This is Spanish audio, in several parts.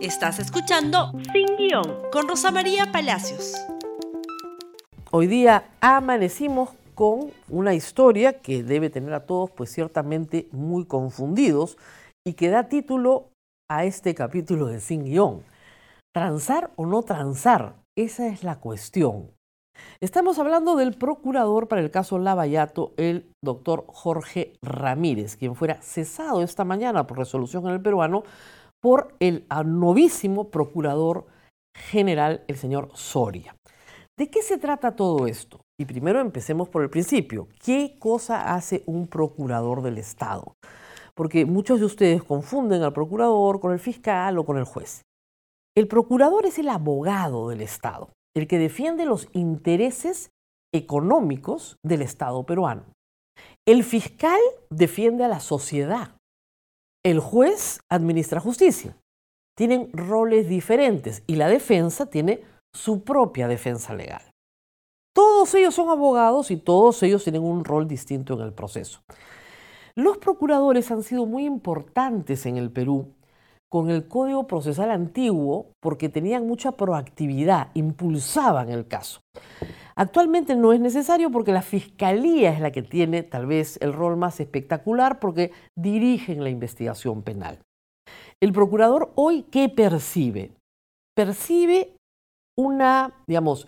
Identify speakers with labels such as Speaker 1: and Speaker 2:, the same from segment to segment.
Speaker 1: Estás escuchando Sin Guión con Rosa María Palacios.
Speaker 2: Hoy día amanecimos con una historia que debe tener a todos pues ciertamente muy confundidos y que da título a este capítulo de Sin Guión. ¿Transar o no transar? Esa es la cuestión. Estamos hablando del procurador para el caso Lavallato, el doctor Jorge Ramírez, quien fuera cesado esta mañana por resolución en el peruano por el novísimo procurador general, el señor Soria. ¿De qué se trata todo esto? Y primero empecemos por el principio. ¿Qué cosa hace un procurador del Estado? Porque muchos de ustedes confunden al procurador con el fiscal o con el juez. El procurador es el abogado del Estado, el que defiende los intereses económicos del Estado peruano. El fiscal defiende a la sociedad, el juez administra justicia. Tienen roles diferentes y la defensa tiene su propia defensa legal. Todos ellos son abogados y todos ellos tienen un rol distinto en el proceso. Los procuradores han sido muy importantes en el Perú con el Código Procesal antiguo porque tenían mucha proactividad, impulsaban el caso. Actualmente no es necesario porque la Fiscalía es la que tiene tal vez el rol más espectacular porque dirigen la investigación penal. El procurador hoy, ¿qué percibe? Percibe una, digamos,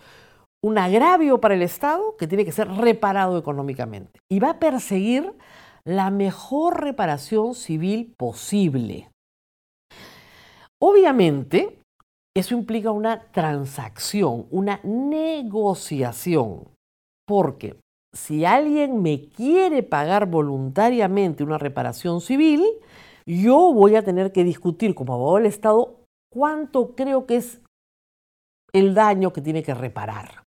Speaker 2: un agravio para el Estado que tiene que ser reparado económicamente y va a perseguir la mejor reparación civil posible. Obviamente, eso implica una transacción, una negociación, porque si alguien me quiere pagar voluntariamente una reparación civil, yo voy a tener que discutir como abogado del Estado cuánto creo que es el daño que tiene que reparar.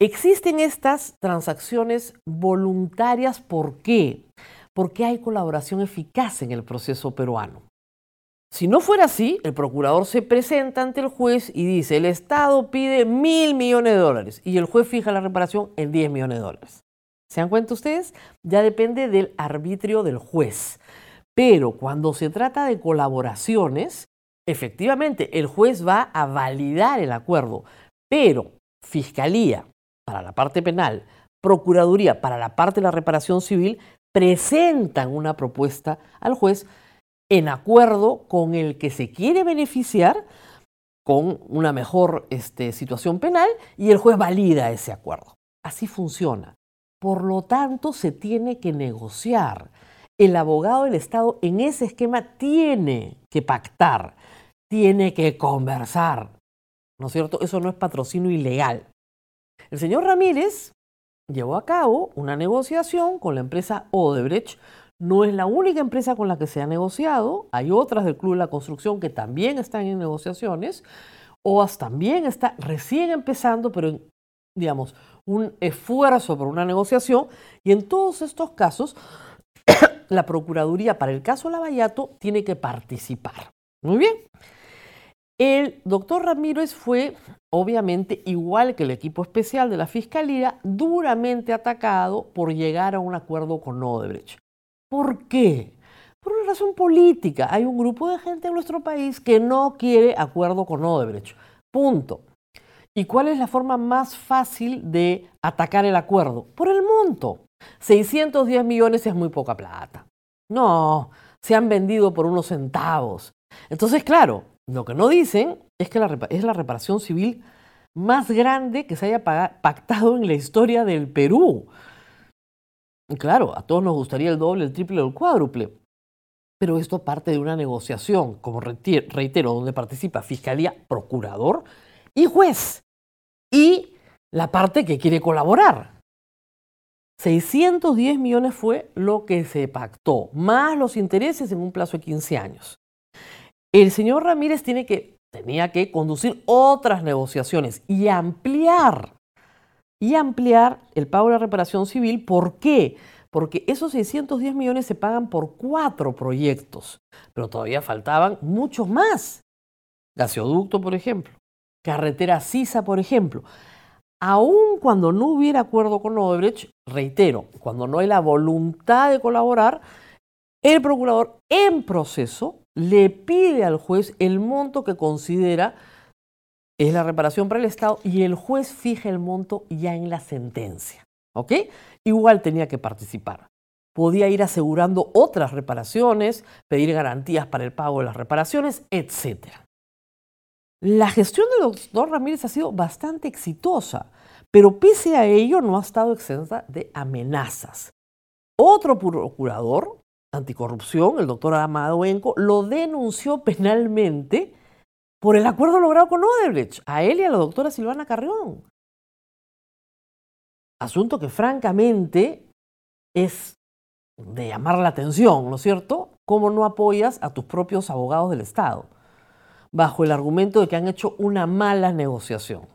Speaker 2: Existen estas transacciones voluntarias, ¿por qué? Porque hay colaboración eficaz en el proceso peruano. Si no fuera así, el procurador se presenta ante el juez y dice, el Estado pide mil millones de dólares y el juez fija la reparación en 10 millones de dólares. ¿Se dan cuenta ustedes? Ya depende del arbitrio del juez. Pero cuando se trata de colaboraciones, efectivamente el juez va a validar el acuerdo, pero Fiscalía para la parte penal, Procuraduría para la parte de la reparación civil, presentan una propuesta al juez en acuerdo con el que se quiere beneficiar con una mejor este, situación penal y el juez valida ese acuerdo. Así funciona. Por lo tanto, se tiene que negociar. El abogado del Estado en ese esquema tiene que pactar, tiene que conversar. ¿No es cierto? Eso no es patrocinio ilegal. El señor Ramírez llevó a cabo una negociación con la empresa Odebrecht no es la única empresa con la que se ha negociado, hay otras del Club de la Construcción que también están en negociaciones, OAS también está recién empezando, pero digamos, un esfuerzo por una negociación, y en todos estos casos, la Procuraduría para el caso Lavallato tiene que participar. Muy bien. El doctor Ramírez fue, obviamente, igual que el equipo especial de la Fiscalía, duramente atacado por llegar a un acuerdo con Odebrecht. ¿Por qué? Por una razón política. Hay un grupo de gente en nuestro país que no quiere acuerdo con Odebrecht. Punto. ¿Y cuál es la forma más fácil de atacar el acuerdo? Por el monto. 610 millones es muy poca plata. No, se han vendido por unos centavos. Entonces, claro, lo que no dicen es que es la reparación civil más grande que se haya pactado en la historia del Perú. Claro, a todos nos gustaría el doble, el triple o el cuádruple. Pero esto parte de una negociación, como reitero, donde participa Fiscalía, Procurador y juez. Y la parte que quiere colaborar. 610 millones fue lo que se pactó, más los intereses en un plazo de 15 años. El señor Ramírez tiene que, tenía que conducir otras negociaciones y ampliar y ampliar el pago de reparación civil. ¿Por qué? Porque esos 610 millones se pagan por cuatro proyectos, pero todavía faltaban muchos más. Gasoducto, por ejemplo. Carretera Sisa, por ejemplo. Aun cuando no hubiera acuerdo con Odebrecht, reitero, cuando no hay la voluntad de colaborar, el procurador en proceso le pide al juez el monto que considera es la reparación para el Estado y el juez fija el monto ya en la sentencia. ¿Ok? Igual tenía que participar. Podía ir asegurando otras reparaciones, pedir garantías para el pago de las reparaciones, etc. La gestión del doctor Ramírez ha sido bastante exitosa, pero pese a ello no ha estado exenta de amenazas. Otro procurador anticorrupción, el doctor Amado Enco, lo denunció penalmente por el acuerdo logrado con Odebrecht, a él y a la doctora Silvana Carrión. Asunto que francamente es de llamar la atención, ¿no es cierto? ¿Cómo no apoyas a tus propios abogados del Estado? Bajo el argumento de que han hecho una mala negociación.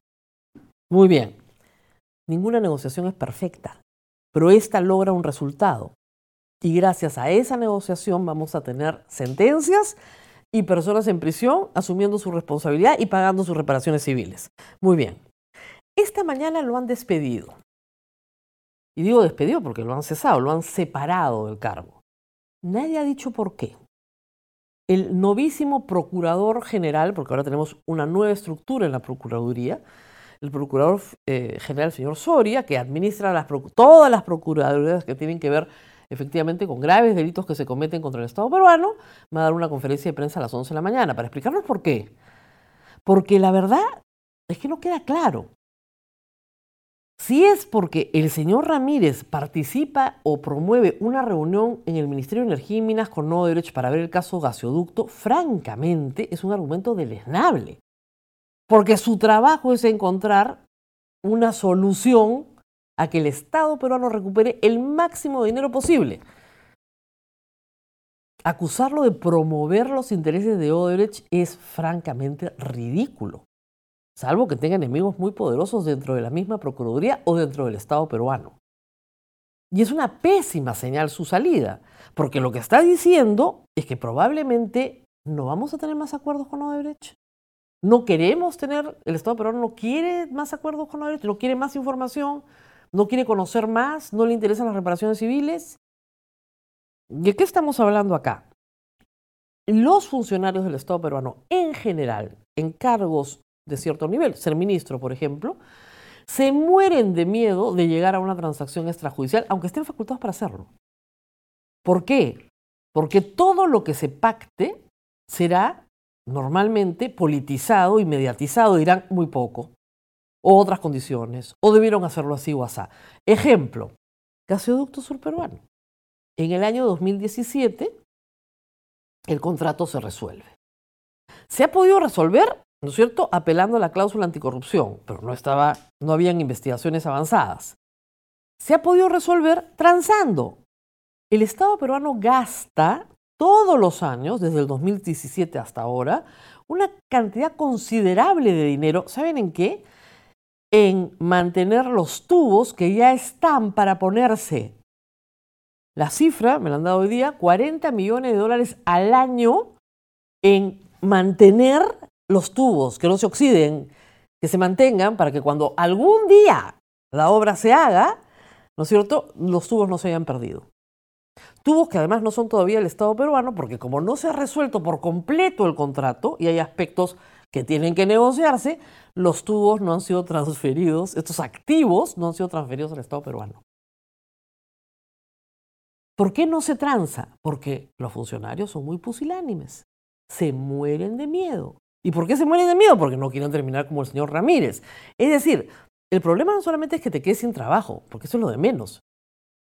Speaker 2: Muy bien, ninguna negociación es perfecta, pero esta logra un resultado. Y gracias a esa negociación vamos a tener sentencias y personas en prisión asumiendo su responsabilidad y pagando sus reparaciones civiles. Muy bien. Esta mañana lo han despedido. Y digo despedido porque lo han cesado, lo han separado del cargo. Nadie ha dicho por qué. El novísimo procurador general, porque ahora tenemos una nueva estructura en la Procuraduría, el procurador eh, general, señor Soria, que administra todas las procuradurías que tienen que ver efectivamente con graves delitos que se cometen contra el Estado peruano, va a dar una conferencia de prensa a las 11 de la mañana para explicarnos por qué. Porque la verdad es que no queda claro. Si es porque el señor Ramírez participa o promueve una reunión en el Ministerio de Energía y Minas con No Derecho para ver el caso gasoducto, francamente es un argumento deleznable. Porque su trabajo es encontrar una solución a que el Estado peruano recupere el máximo dinero posible. Acusarlo de promover los intereses de Odebrecht es francamente ridículo, salvo que tenga enemigos muy poderosos dentro de la misma Procuraduría o dentro del Estado peruano. Y es una pésima señal su salida, porque lo que está diciendo es que probablemente no vamos a tener más acuerdos con Odebrecht. No queremos tener, el Estado peruano no quiere más acuerdos con Odebrecht, no quiere más información, no quiere conocer más, no le interesan las reparaciones civiles. ¿De qué estamos hablando acá? Los funcionarios del Estado peruano en general, en cargos de cierto nivel, ser ministro, por ejemplo, se mueren de miedo de llegar a una transacción extrajudicial, aunque estén facultados para hacerlo. ¿Por qué? Porque todo lo que se pacte será normalmente politizado y mediatizado, dirán muy poco o otras condiciones, o debieron hacerlo así o así. Ejemplo, gasoducto surperuano. En el año 2017, el contrato se resuelve. Se ha podido resolver, ¿no es cierto?, apelando a la cláusula anticorrupción, pero no, estaba, no habían investigaciones avanzadas. Se ha podido resolver transando. El Estado peruano gasta todos los años, desde el 2017 hasta ahora, una cantidad considerable de dinero. ¿Saben en qué? En mantener los tubos que ya están para ponerse. La cifra, me la han dado hoy día, 40 millones de dólares al año en mantener los tubos, que no se oxiden, que se mantengan para que cuando algún día la obra se haga, ¿no es cierto?, los tubos no se hayan perdido. Tubos que además no son todavía el Estado peruano, porque como no se ha resuelto por completo el contrato y hay aspectos que tienen que negociarse, los tubos no han sido transferidos, estos activos no han sido transferidos al Estado peruano. ¿Por qué no se tranza? Porque los funcionarios son muy pusilánimes, se mueren de miedo. ¿Y por qué se mueren de miedo? Porque no quieren terminar como el señor Ramírez. Es decir, el problema no solamente es que te quedes sin trabajo, porque eso es lo de menos.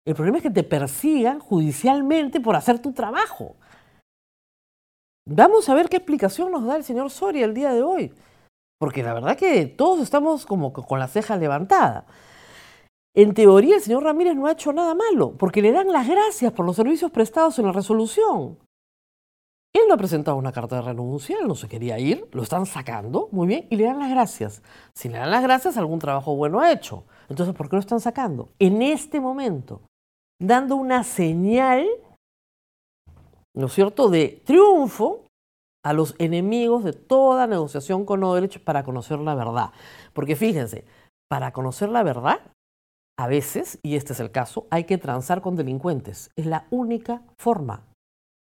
Speaker 2: El problema es que te persigan judicialmente por hacer tu trabajo. Vamos a ver qué explicación nos da el señor Soria el día de hoy. Porque la verdad que todos estamos como con la ceja levantada. En teoría, el señor Ramírez no ha hecho nada malo, porque le dan las gracias por los servicios prestados en la resolución. Él no ha presentado una carta de renuncia, él no se quería ir, lo están sacando, muy bien, y le dan las gracias. Si le dan las gracias, algún trabajo bueno ha hecho. Entonces, ¿por qué lo están sacando? En este momento, dando una señal, ¿no es cierto?, de triunfo a los enemigos de toda negociación con Odebrecht para conocer la verdad. Porque fíjense, para conocer la verdad, a veces, y este es el caso, hay que transar con delincuentes. Es la única forma.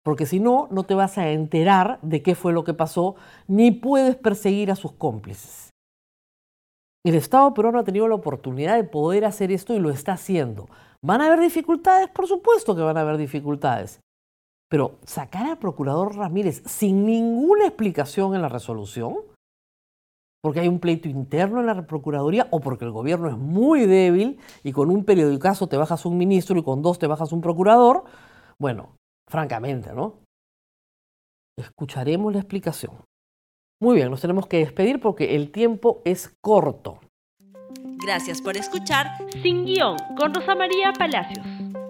Speaker 2: porque si no, no te vas a enterar de qué fue lo que pasó, ni puedes perseguir a sus cómplices. El Estado peruano ha tenido la oportunidad de poder hacer esto y lo está haciendo. ¿Van a haber dificultades? Por supuesto que van a haber dificultades. Pero sacar al procurador Ramírez sin ninguna explicación en la resolución, porque hay un pleito interno en la Procuraduría o porque el gobierno es muy débil y con un periodicazo te bajas un ministro y con dos te bajas un procurador, bueno, francamente, ¿no? Escucharemos la explicación. Muy bien, nos tenemos que despedir porque el tiempo es corto.
Speaker 1: Gracias por escuchar Sin Guión con Rosa María Palacios.